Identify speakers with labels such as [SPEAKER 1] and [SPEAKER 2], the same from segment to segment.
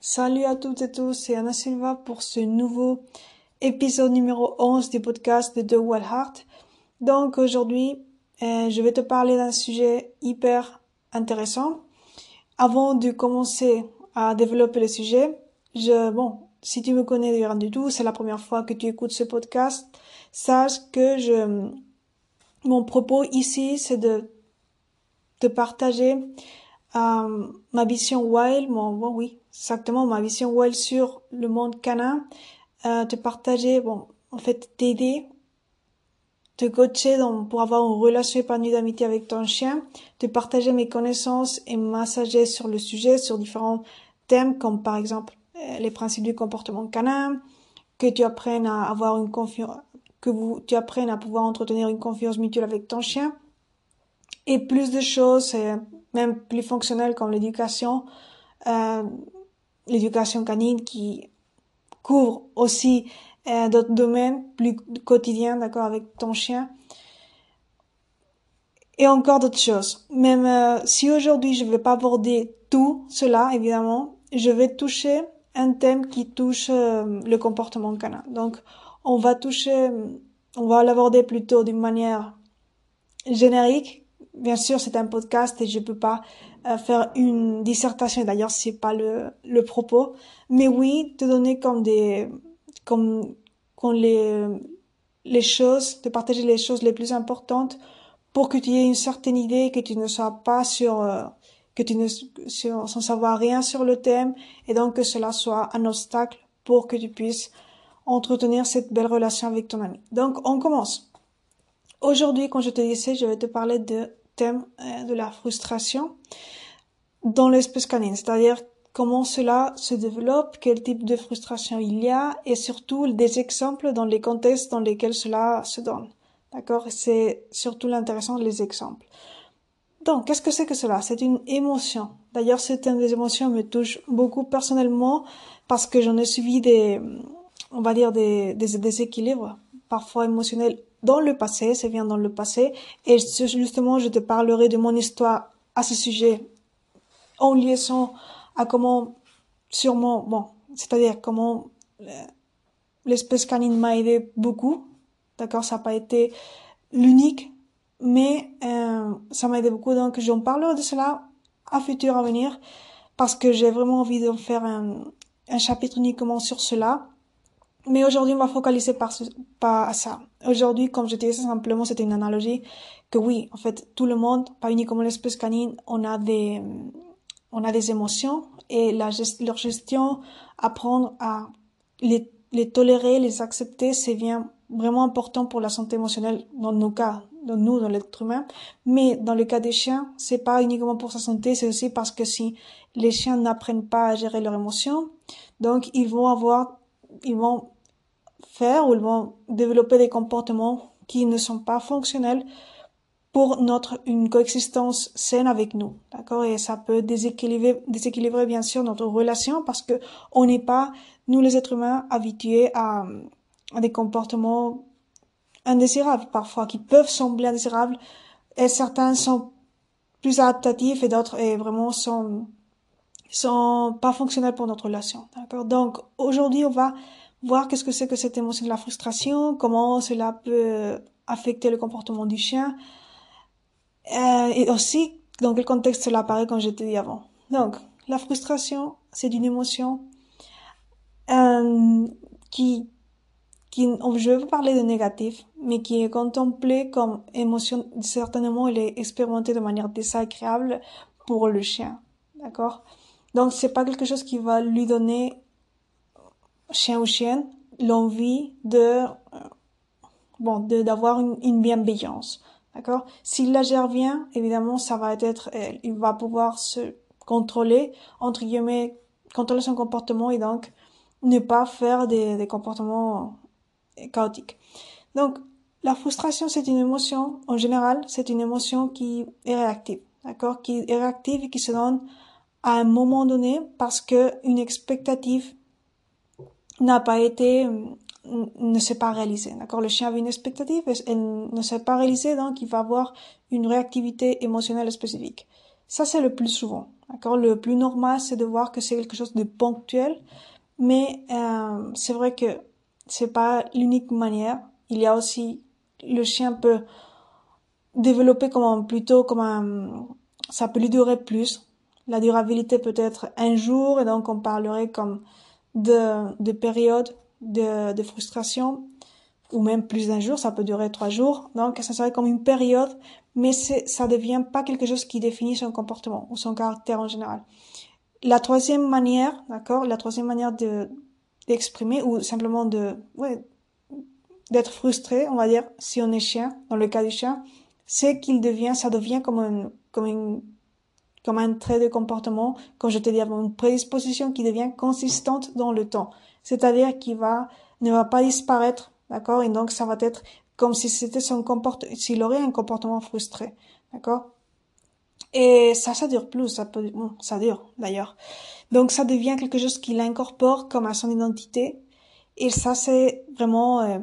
[SPEAKER 1] Salut à toutes et tous, c'est Anna Silva pour ce nouveau épisode numéro 11 du podcast de The Well Heart. Donc aujourd'hui, euh, je vais te parler d'un sujet hyper intéressant. Avant de commencer à développer le sujet, je, bon, si tu me connais rien du tout, c'est la première fois que tu écoutes ce podcast, sache que je, mon propos ici, c'est de te partager euh, ma vision wild, mon, oui, exactement ma vision wild sur le monde canin, euh, te partager, bon, en fait, t'aider, te coacher donc, pour avoir une relation épanouie d'amitié avec ton chien, te partager mes connaissances et ma sagesse sur le sujet, sur différents thèmes comme par exemple euh, les principes du comportement canin, que tu apprennes à avoir une confiance, que tu apprennes à pouvoir entretenir une confiance mutuelle avec ton chien, et plus de choses, même plus fonctionnelles comme l'éducation, euh, l'éducation canine qui couvre aussi euh, d'autres domaines plus quotidiens, d'accord, avec ton chien. Et encore d'autres choses. Même euh, si aujourd'hui je ne vais pas aborder tout cela, évidemment, je vais toucher un thème qui touche euh, le comportement canin. Donc, on va toucher, on va l'aborder plutôt d'une manière générique. Bien sûr, c'est un podcast et je peux pas faire une dissertation. D'ailleurs, c'est pas le, le propos. Mais oui, te donner comme des, comme, comme les, les choses, de partager les choses les plus importantes pour que tu aies une certaine idée, que tu ne sois pas sur, euh, que tu ne, sur, sans savoir rien sur le thème et donc que cela soit un obstacle pour que tu puisses entretenir cette belle relation avec ton ami. Donc, on commence. Aujourd'hui, quand je te disais, je vais te parler de thème euh, de la frustration dans l'espèce canine, c'est-à-dire comment cela se développe, quel type de frustration il y a et surtout des exemples dans les contextes dans lesquels cela se donne. D'accord? C'est surtout l'intéressant les exemples. Donc, qu'est-ce que c'est que cela? C'est une émotion. D'ailleurs, certaines des émotions me touchent beaucoup personnellement parce que j'en ai suivi des, on va dire des déséquilibres parfois émotionnels dans le passé, ça vient dans le passé, et justement, je te parlerai de mon histoire à ce sujet en liaison à comment, sûrement, bon, c'est-à-dire comment euh, l'espèce canine m'a aidé beaucoup, d'accord, ça n'a pas été l'unique, mais euh, ça m'a aidé beaucoup, donc j'en parlerai de cela à futur à venir, parce que j'ai vraiment envie de faire un, un chapitre uniquement sur cela. Mais aujourd'hui, on va focaliser par, pas à ça. Aujourd'hui, comme je disais simplement, c'était une analogie que oui, en fait, tout le monde, pas uniquement l'espèce canine, on a des, on a des émotions et la, leur gestion, apprendre à les, les tolérer, les accepter, c'est bien vraiment important pour la santé émotionnelle dans nos cas, dans nous, dans l'être humain. Mais dans le cas des chiens, c'est pas uniquement pour sa santé, c'est aussi parce que si les chiens n'apprennent pas à gérer leurs émotions, donc ils vont avoir, ils vont faire ou ils vont développer des comportements qui ne sont pas fonctionnels pour notre une coexistence saine avec nous, d'accord? Et ça peut déséquilibrer, déséquilibrer bien sûr notre relation parce que on n'est pas nous les êtres humains habitués à, des comportements indésirables parfois qui peuvent sembler indésirables et certains sont plus adaptatifs et d'autres et vraiment sont sont pas fonctionnels pour notre relation, d'accord? Donc aujourd'hui on va voir qu'est-ce que c'est que cette émotion de la frustration, comment cela peut affecter le comportement du chien euh, et aussi, dans quel contexte cela apparaît, comme je t'ai dit avant. Donc, la frustration, c'est une émotion euh, qui, qui, je veux parler de négatif, mais qui est contemplée comme émotion, certainement, elle est expérimentée de manière désagréable pour le chien. D'accord? Donc, c'est pas quelque chose qui va lui donner, chien ou chienne, l'envie de, euh, bon, d'avoir une, une bienveillance. D'accord? S'il la gère bien, évidemment, ça va être, il va pouvoir se contrôler, entre guillemets, contrôler son comportement et donc ne pas faire des, des comportements chaotiques. Donc, la frustration, c'est une émotion, en général, c'est une émotion qui est réactive, d'accord? Qui est réactive et qui se donne à un moment donné parce que une expectative n'a pas été ne s'est pas réalisé. D'accord? Le chien avait une expectative, elle ne s'est pas réalisée, donc il va avoir une réactivité émotionnelle spécifique. Ça, c'est le plus souvent. D'accord? Le plus normal, c'est de voir que c'est quelque chose de ponctuel, mais euh, c'est vrai que c'est pas l'unique manière. Il y a aussi le chien peut développer comme un, plutôt comme un ça peut lui durer plus. La durabilité peut être un jour et donc on parlerait comme de de période de de frustration ou même plus d'un jour, ça peut durer trois jours. Donc ça serait comme une période, mais ça devient pas quelque chose qui définit son comportement ou son caractère en général. La troisième manière, d'accord, la troisième manière de d'exprimer ou simplement de ouais, d'être frustré, on va dire, si on est chien, dans le cas du chien, c'est qu'il devient, ça devient comme un, comme une, comme un trait de comportement, comme je te dis une prédisposition qui devient consistante dans le temps. C'est-à-dire qu'il va, ne va pas disparaître, d'accord? Et donc, ça va être comme si c'était son comportement, s'il aurait un comportement frustré, d'accord? Et ça, ça dure plus, ça peut, ça dure, d'ailleurs. Donc, ça devient quelque chose qu'il incorpore comme à son identité. Et ça, c'est vraiment, euh,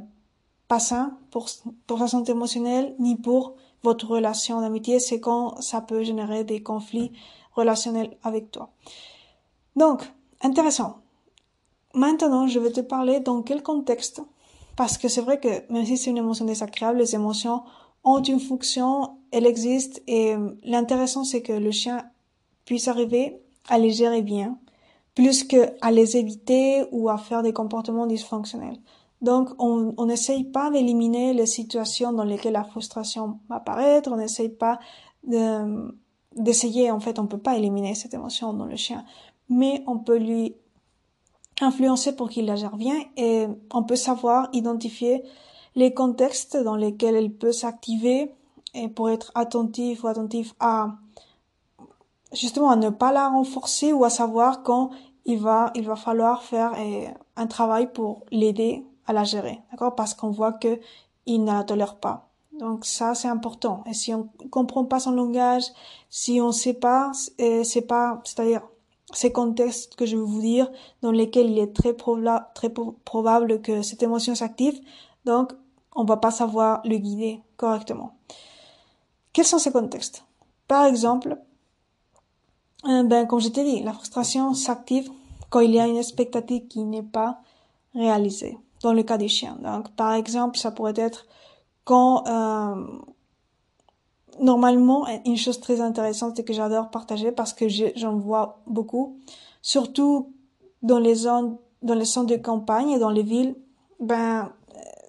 [SPEAKER 1] pas sain pour, pour sa santé émotionnelle ni pour votre relation d'amitié. C'est quand ça peut générer des conflits relationnels avec toi. Donc, intéressant. Maintenant, je vais te parler dans quel contexte. Parce que c'est vrai que même si c'est une émotion désagréable, les émotions ont une fonction, elles existent et l'intéressant c'est que le chien puisse arriver à les gérer bien, plus que à les éviter ou à faire des comportements dysfonctionnels. Donc, on n'essaye pas d'éliminer les situations dans lesquelles la frustration va apparaître, on n'essaye pas d'essayer, en fait, on peut pas éliminer cette émotion dans le chien, mais on peut lui influencer pour qu'il la gère bien et on peut savoir identifier les contextes dans lesquels elle peut s'activer et pour être attentif ou attentif à justement à ne pas la renforcer ou à savoir quand il va il va falloir faire eh, un travail pour l'aider à la gérer, d'accord? Parce qu'on voit que il ne la tolère pas. Donc ça c'est important. Et si on comprend pas son langage, si on sait pas, c'est pas, c'est-à-dire ces contextes que je vais vous dire dans lesquels il est très, très probable que cette émotion s'active, donc on va pas savoir le guider correctement. Quels sont ces contextes? Par exemple, euh, ben comme je t'ai dit, la frustration s'active quand il y a une expectative qui n'est pas réalisée dans le cas des chiens. Donc, par exemple, ça pourrait être quand euh, normalement une chose très intéressante et que j'adore partager parce que j'en vois beaucoup, surtout dans les zones, dans les centres de campagne et dans les villes. Ben,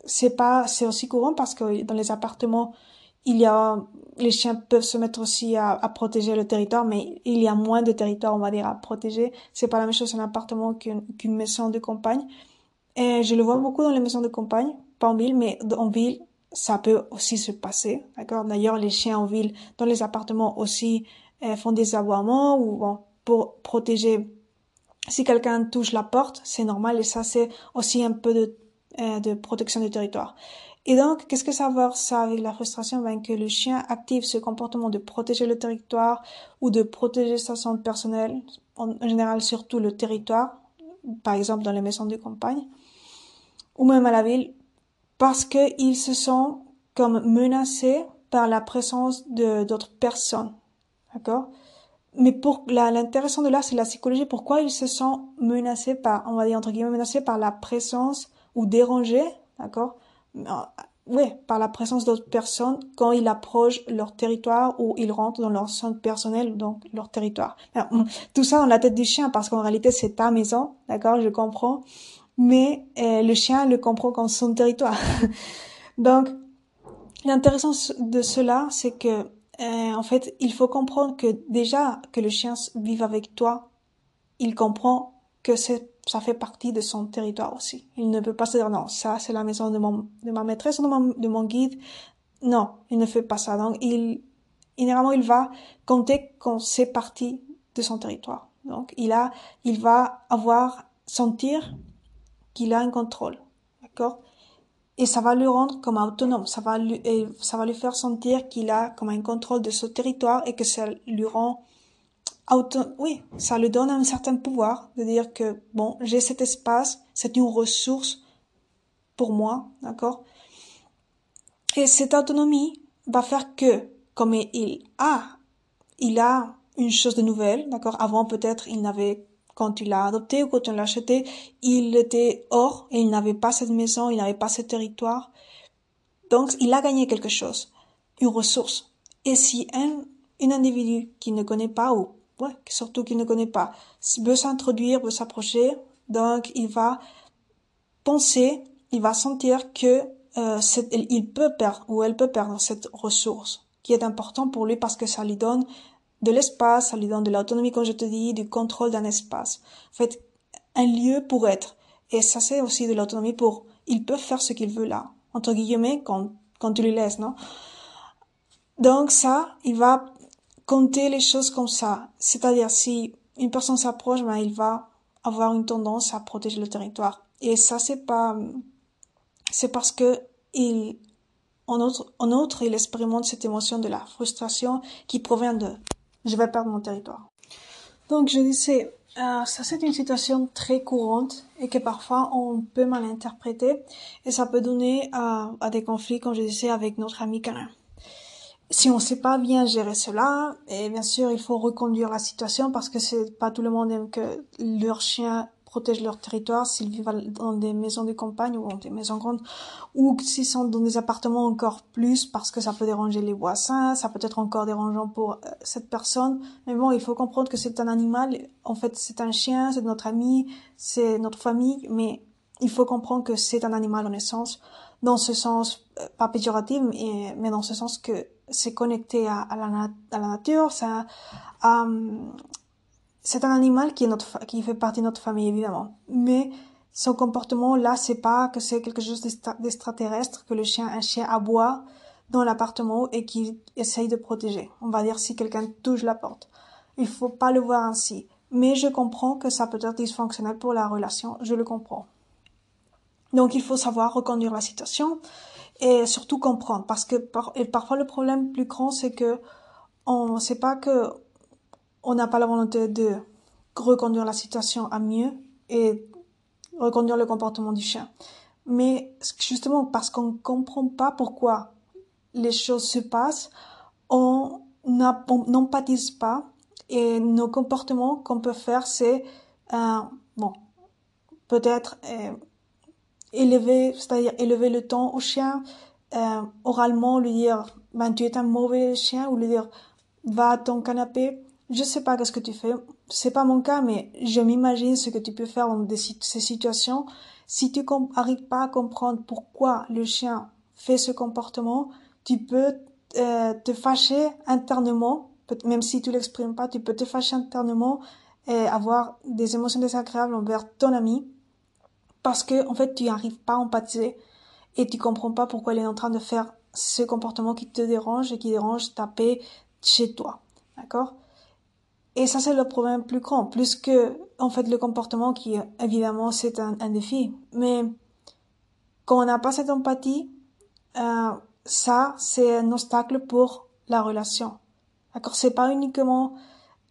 [SPEAKER 1] c'est pas, c'est aussi courant parce que dans les appartements, il y a, les chiens peuvent se mettre aussi à, protéger le territoire, mais il y a moins de territoire, on va dire, à protéger. C'est pas la même chose un appartement qu'une maison de campagne. Et je le vois beaucoup dans les maisons de campagne, pas en ville, mais en ville, ça peut aussi se passer, d'accord? D'ailleurs, les chiens en ville, dans les appartements aussi, euh, font des aboiements ou bon, pour protéger. Si quelqu'un touche la porte, c'est normal et ça, c'est aussi un peu de, euh, de protection du territoire. Et donc, qu'est-ce que ça va ça avec la frustration? Ben, Que le chien active ce comportement de protéger le territoire ou de protéger sa santé personnelle, en général surtout le territoire, par exemple dans les maisons de campagne ou même à la ville parce qu'ils se sentent comme menacés par la présence de d'autres personnes. D'accord? Mais pour l'intéressant de là, c'est la psychologie. Pourquoi ils se sentent menacés par, on va dire entre guillemets, menacés par la présence ou dérangés, d'accord? Euh, Oui, par la présence d'autres personnes quand ils approchent leur territoire ou ils rentrent dans leur centre personnel, donc leur territoire. tout ça dans la tête du chien parce qu'en réalité c'est ta maison, d'accord? Je comprends mais euh, le chien le comprend comme son territoire. Donc, l'intéressant de cela, c'est que euh, en fait, il faut comprendre que déjà que le chien vive avec toi, il comprend que ça fait partie de son territoire aussi. Il ne peut pas se dire non, ça c'est la maison de mon de ma maîtresse ou de mon, de mon guide. Non, il ne fait pas ça. Donc il généralement il va compter qu'on c'est partie de son territoire. Donc il a il va avoir sentir qu'il a un contrôle. D'accord? Et ça va le rendre comme autonome. Ça va lui, ça va lui faire sentir qu'il a comme un contrôle de ce territoire et que ça lui rend auto, oui, ça lui donne un certain pouvoir de dire que bon, j'ai cet espace, c'est une ressource pour moi, d'accord? Et cette autonomie va faire que, comme il a, il a une chose de nouvelle, d'accord? Avant, peut-être, il n'avait, quand il l'a adopté ou quand on l'a acheté, il était hors et il n'avait pas cette maison, il n'avait pas ce territoire. Donc, il a gagné quelque chose, une ressource. Et si un, un individu qui ne connaît pas ou, ouais, surtout qui ne connaît pas, veut s'introduire, veut s'approcher, donc il va penser, il va sentir que euh, il peut perdre ou elle peut perdre cette ressource qui est important pour lui parce que ça lui donne de l'espace, lui donne de l'autonomie, comme je te dis, du contrôle d'un espace. En fait, un lieu pour être. Et ça, c'est aussi de l'autonomie pour, il peut faire ce qu'il veut là, entre guillemets, quand, quand tu lui laisses, non? Donc ça, il va compter les choses comme ça. C'est-à-dire, si une personne s'approche, ben, il va avoir une tendance à protéger le territoire. Et ça, c'est pas, c'est parce que il, en autre, en autre, il expérimente cette émotion de la frustration qui provient de je vais perdre mon territoire. Donc je disais, euh, ça c'est une situation très courante et que parfois on peut mal interpréter et ça peut donner à, des conflits, comme je disais, avec notre ami canin. Si on ne sait pas bien gérer cela, et bien sûr il faut reconduire la situation parce que c'est pas tout le monde aime que leur chien protègent leur territoire, s'ils vivent dans des maisons de campagne ou dans des maisons grandes, ou s'ils sont dans des appartements encore plus parce que ça peut déranger les voisins, ça peut être encore dérangeant pour euh, cette personne. Mais bon, il faut comprendre que c'est un animal. En fait, c'est un chien, c'est notre ami, c'est notre famille, mais il faut comprendre que c'est un animal en essence, dans ce sens, euh, pas péjoratif, mais, dans ce sens que c'est connecté à, la, nature, ça, à, c'est un animal qui est notre, qui fait partie de notre famille, évidemment. Mais son comportement, là, c'est pas que c'est quelque chose d'extraterrestre, que le chien, un chien aboie dans l'appartement et qui essaye de protéger. On va dire si quelqu'un touche la porte. Il faut pas le voir ainsi. Mais je comprends que ça peut être dysfonctionnel pour la relation. Je le comprends. Donc, il faut savoir reconduire la situation et surtout comprendre. Parce que parfois, le problème plus grand, c'est que on sait pas que on n'a pas la volonté de reconduire la situation à mieux et reconduire le comportement du chien. Mais justement parce qu'on ne comprend pas pourquoi les choses se passent, on n'empathise pas et nos comportements qu'on peut faire, c'est euh, bon, peut-être euh, élever, c'est-à-dire élever le ton au chien, euh, oralement lui dire ben tu es un mauvais chien ou lui dire va à ton canapé je sais pas qu'est-ce que tu fais. C'est pas mon cas, mais je m'imagine ce que tu peux faire dans ces situations. Si tu n'arrives pas à comprendre pourquoi le chien fait ce comportement, tu peux euh, te fâcher internement, même si tu l'exprimes pas, tu peux te fâcher internement et avoir des émotions désagréables envers ton ami parce que en fait tu n'arrives pas à empathiser et tu comprends pas pourquoi il est en train de faire ce comportement qui te dérange et qui dérange ta paix chez toi. D'accord? Et ça, c'est le problème plus grand, plus que, en fait, le comportement qui, évidemment, c'est un, défi. Mais quand on n'a pas cette empathie, euh, ça, c'est un obstacle pour la relation. D'accord? C'est pas uniquement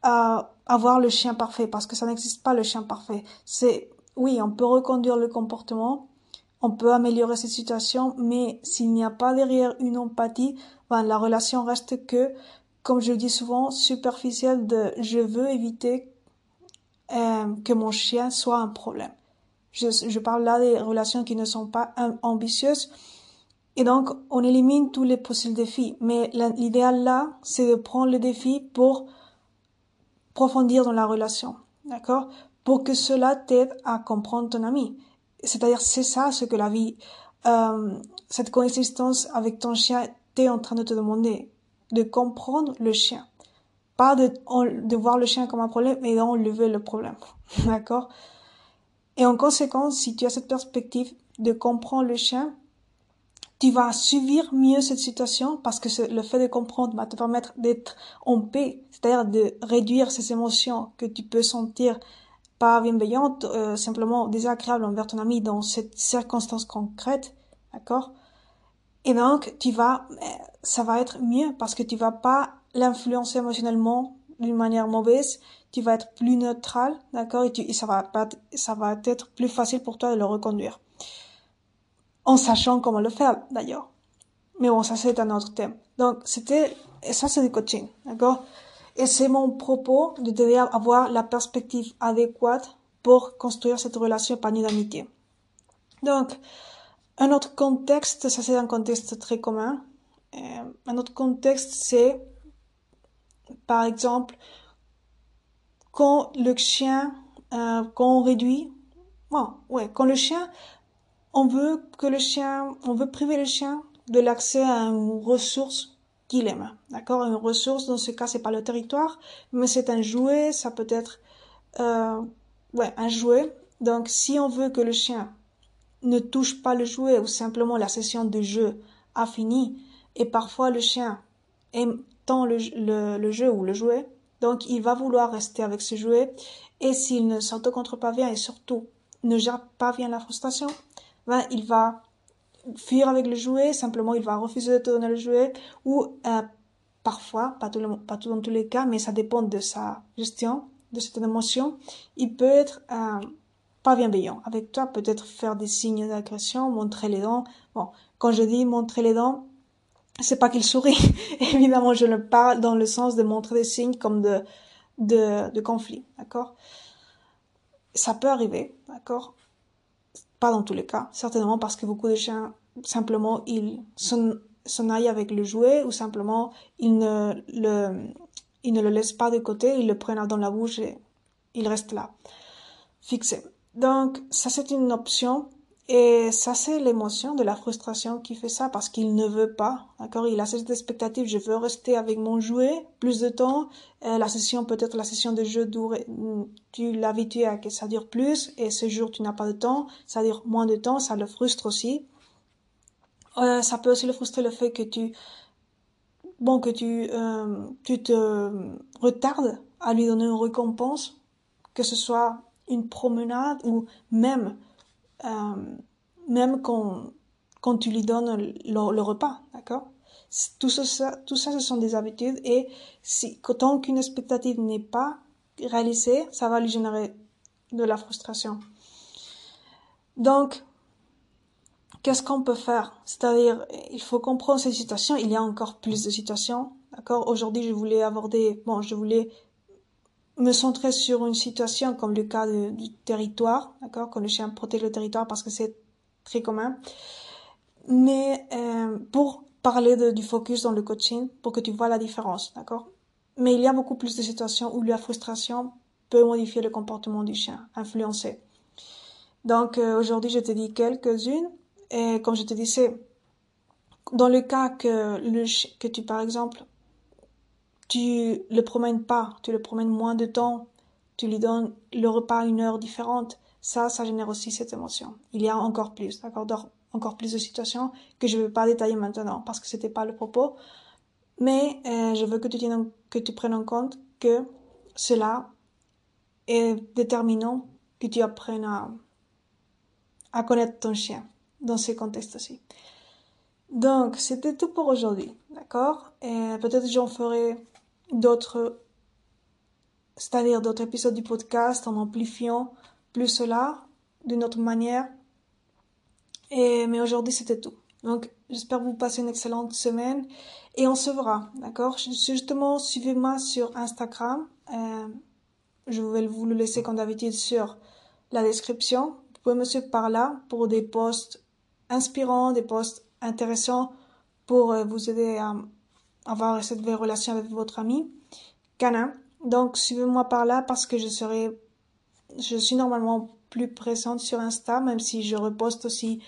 [SPEAKER 1] euh, avoir le chien parfait, parce que ça n'existe pas le chien parfait. C'est, oui, on peut reconduire le comportement, on peut améliorer cette situation, mais s'il n'y a pas derrière une empathie, ben, la relation reste que comme je dis souvent, superficiel de je veux éviter euh, que mon chien soit un problème. Je, parle là des relations qui ne sont pas ambitieuses. Et donc, on élimine tous les possibles défis. Mais l'idéal là, c'est de prendre le défi pour profondir dans la relation. D'accord? Pour que cela t'aide à comprendre ton ami. C'est-à-dire, c'est ça ce que la vie, euh, cette coexistence avec ton chien t'est en train de te demander de comprendre le chien. Pas de, de voir le chien comme un problème, mais d'enlever le problème. D'accord? Et en conséquence, si tu as cette perspective de comprendre le chien, tu vas subir mieux cette situation parce que le fait de comprendre va te permettre d'être en paix, c'est-à-dire de réduire ces émotions que tu peux sentir pas bienveillantes, euh, simplement désagréables envers ton ami dans cette circonstance concrète, d'accord? Et donc, tu vas, ça va être mieux parce que tu vas pas l'influencer émotionnellement d'une manière mauvaise. Tu vas être plus neutral, d'accord, et, ça va être plus facile pour toi de le reconduire. En sachant comment le faire, d'ailleurs. Mais bon, ça c'est un autre thème. Donc, c'était, ça c'est du coaching, d'accord? Et c'est mon propos de à avoir la perspective adéquate pour construire cette relation épanouie d'amitié. Donc, un autre contexte, ça c'est un contexte très commun. Euh, un autre contexte, c'est, par exemple, quand le chien, euh, quand on réduit, bon, ouais, quand le chien, on veut que le chien, on veut priver le chien de l'accès à une ressource qu'il aime, d'accord? Une ressource, dans ce cas, c'est pas le territoire, mais c'est un jouet, ça peut être, euh, ouais, un jouet. Donc, si on veut que le chien ne touche pas le jouet ou simplement la session de jeu a fini, et parfois le chien aime tant le, le, jeu ou le jouet, donc il va vouloir rester avec ce jouet, et s'il ne s'auto-contrôle pas bien et surtout ne gère pas bien la frustration, ben, il va fuir avec le jouet, simplement il va refuser de te donner le jouet, ou euh, parfois, pas tout, pas tout dans tous les cas, mais ça dépend de sa gestion, de cette émotion, il peut être euh, pas bienveillant avec toi, peut-être faire des signes d'agression, montrer les dents. Bon, quand je dis montrer les dents, c'est pas qu'il sourit. Évidemment, je le parle dans le sens de montrer des signes comme de, de, de conflit, d'accord? Ça peut arriver, d'accord? Pas dans tous les cas, certainement parce que beaucoup de chiens, simplement, ils s'en aillent avec le jouet ou simplement, ils ne le, ils ne le laissent pas de côté, ils le prennent dans la bouche et il reste là, fixé. Donc, ça c'est une option et ça, c'est l'émotion de la frustration qui fait ça parce qu'il ne veut pas. D'accord? Il a cette expectative, je veux rester avec mon jouet plus de temps. Euh, la session, peut-être la session de jeu dure, tu l'habitues à que ça dure plus et ce jour, tu n'as pas de temps. Ça dure moins de temps, ça le frustre aussi. Euh, ça peut aussi le frustrer le fait que tu, bon, que tu, euh, tu te retardes à lui donner une récompense, que ce soit une promenade ou même même quand, quand tu lui donnes le, repas, d'accord? Tout ça, tout ça, ce sont des habitudes et si, tant qu'une expectative n'est pas réalisée, ça va lui générer de la frustration. Donc, qu'est-ce qu'on peut faire? C'est-à-dire, il faut comprendre ces situations. Il y a encore plus de situations, d'accord? Aujourd'hui, je voulais aborder, bon, je voulais me centrer sur une situation comme le cas du territoire, d'accord, quand le chien protège le territoire parce que c'est très commun. Mais euh, pour parler du focus dans le coaching, pour que tu vois la différence, d'accord. Mais il y a beaucoup plus de situations où la frustration peut modifier le comportement du chien, influencer. Donc euh, aujourd'hui, je te dis quelques-unes. Et comme je te disais, dans le cas que le que tu par exemple tu le promènes pas, tu le promènes moins de temps, tu lui donnes le repas une heure différente, ça, ça génère aussi cette émotion. Il y a encore plus, d'accord, encore plus de situations que je ne vais pas détailler maintenant parce que c'était pas le propos. Mais euh, je veux que tu, tiennes, que tu prennes en compte que cela est déterminant que tu apprennes à, connaître ton chien dans ces contextes-ci. Donc, c'était tout pour aujourd'hui, d'accord? Peut-être j'en ferai d'autres, c'est-à-dire d'autres épisodes du podcast en amplifiant plus cela d'une autre manière. Et, mais aujourd'hui, c'était tout. Donc, j'espère que vous passez une excellente semaine et on se verra, d'accord? Justement, suivez-moi sur Instagram. Euh, je vais vous le laisser comme d'habitude sur la description. Vous pouvez me suivre par là pour des posts inspirants, des posts intéressants pour euh, vous aider à avoir cette belle relation avec votre ami canin. Donc suivez-moi par là parce que je serai, je suis normalement plus présente sur Insta, même si je reposte aussi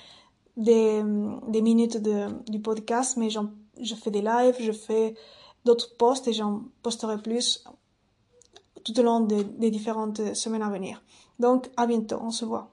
[SPEAKER 1] des, des minutes de, du podcast, mais je fais des lives, je fais d'autres posts et j'en posterai plus tout au long des différentes semaines à venir. Donc à bientôt, on se voit.